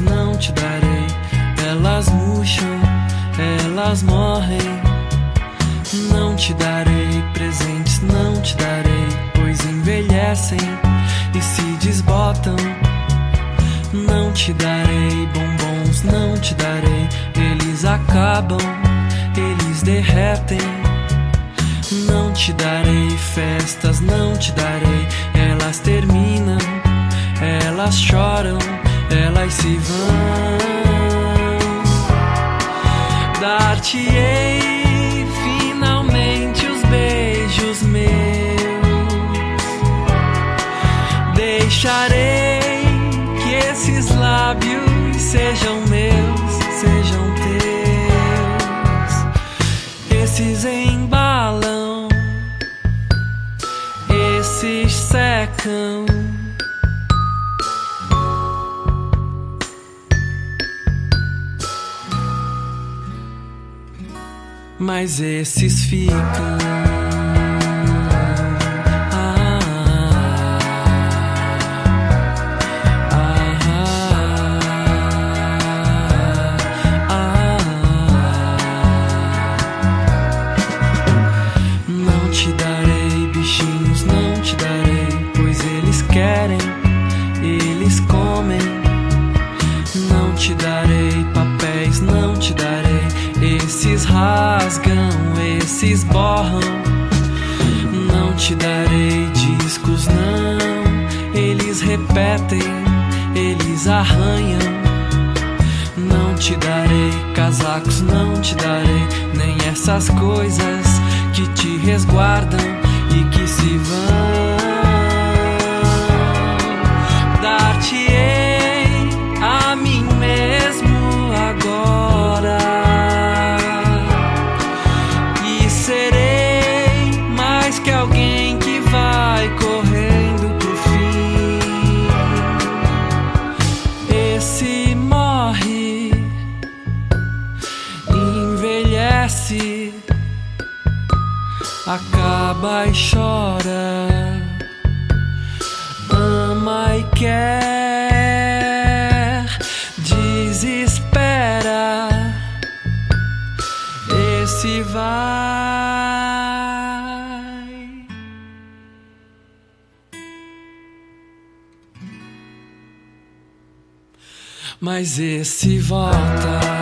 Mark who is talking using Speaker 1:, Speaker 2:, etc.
Speaker 1: não te darei. Elas murcham, elas morrem. Não te darei presentes, não te darei, pois envelhecem e se desbotam. Não te darei bombons, não te darei, eles acabam, eles derretem. Não te darei festas, não te darei, elas terminam, elas choram, elas se vão. Dar-te-ei finalmente os beijos meus, deixarei que esses lábios sejam meus, sejam teus. Esses embalam, esses secam. Mas esses ficam. Esses borram. Não te darei discos, não. Eles repetem, eles arranham. Não te darei casacos, não te darei nem essas coisas que te resguardam envelhece, acaba e chora ama e quer, desespera. Esse vai. Mas esse volta.